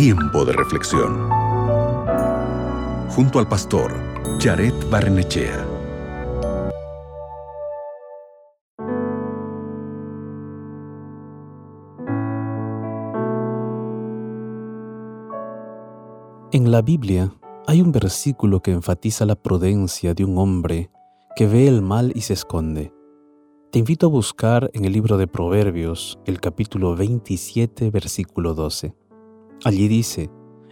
Tiempo de reflexión. Junto al pastor Jared Barnechea. En la Biblia hay un versículo que enfatiza la prudencia de un hombre que ve el mal y se esconde. Te invito a buscar en el libro de Proverbios el capítulo 27, versículo 12. Allí dice,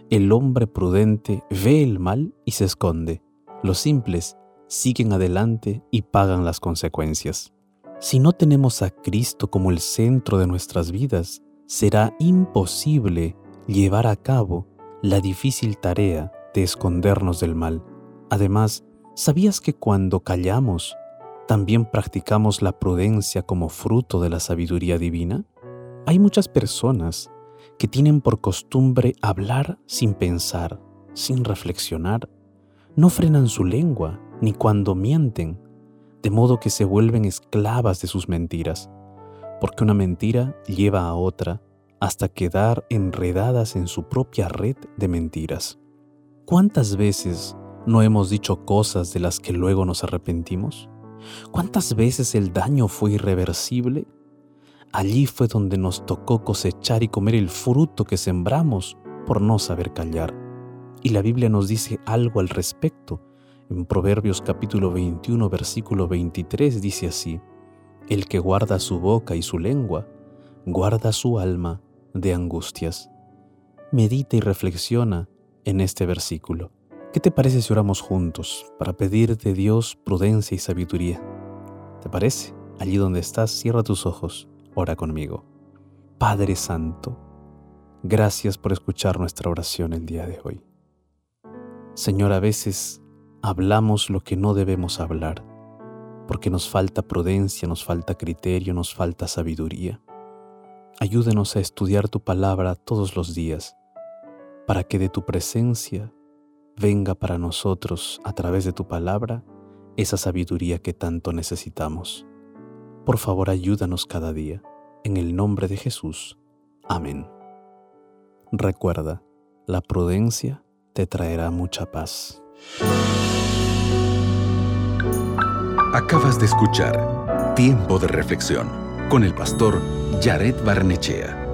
el hombre prudente ve el mal y se esconde. Los simples siguen adelante y pagan las consecuencias. Si no tenemos a Cristo como el centro de nuestras vidas, será imposible llevar a cabo la difícil tarea de escondernos del mal. Además, ¿sabías que cuando callamos, también practicamos la prudencia como fruto de la sabiduría divina? Hay muchas personas que tienen por costumbre hablar sin pensar, sin reflexionar. No frenan su lengua ni cuando mienten, de modo que se vuelven esclavas de sus mentiras, porque una mentira lleva a otra hasta quedar enredadas en su propia red de mentiras. ¿Cuántas veces no hemos dicho cosas de las que luego nos arrepentimos? ¿Cuántas veces el daño fue irreversible? Allí fue donde nos tocó cosechar y comer el fruto que sembramos por no saber callar. Y la Biblia nos dice algo al respecto. En Proverbios capítulo 21, versículo 23 dice así, El que guarda su boca y su lengua, guarda su alma de angustias. Medita y reflexiona en este versículo. ¿Qué te parece si oramos juntos para pedir de Dios prudencia y sabiduría? ¿Te parece? Allí donde estás, cierra tus ojos, ora conmigo. Padre Santo, gracias por escuchar nuestra oración el día de hoy. Señor, a veces hablamos lo que no debemos hablar, porque nos falta prudencia, nos falta criterio, nos falta sabiduría. Ayúdenos a estudiar tu palabra todos los días, para que de tu presencia venga para nosotros a través de tu palabra esa sabiduría que tanto necesitamos. Por favor, ayúdanos cada día. En el nombre de Jesús. Amén. Recuerda, la prudencia te traerá mucha paz. Acabas de escuchar Tiempo de Reflexión con el pastor Jared Barnechea.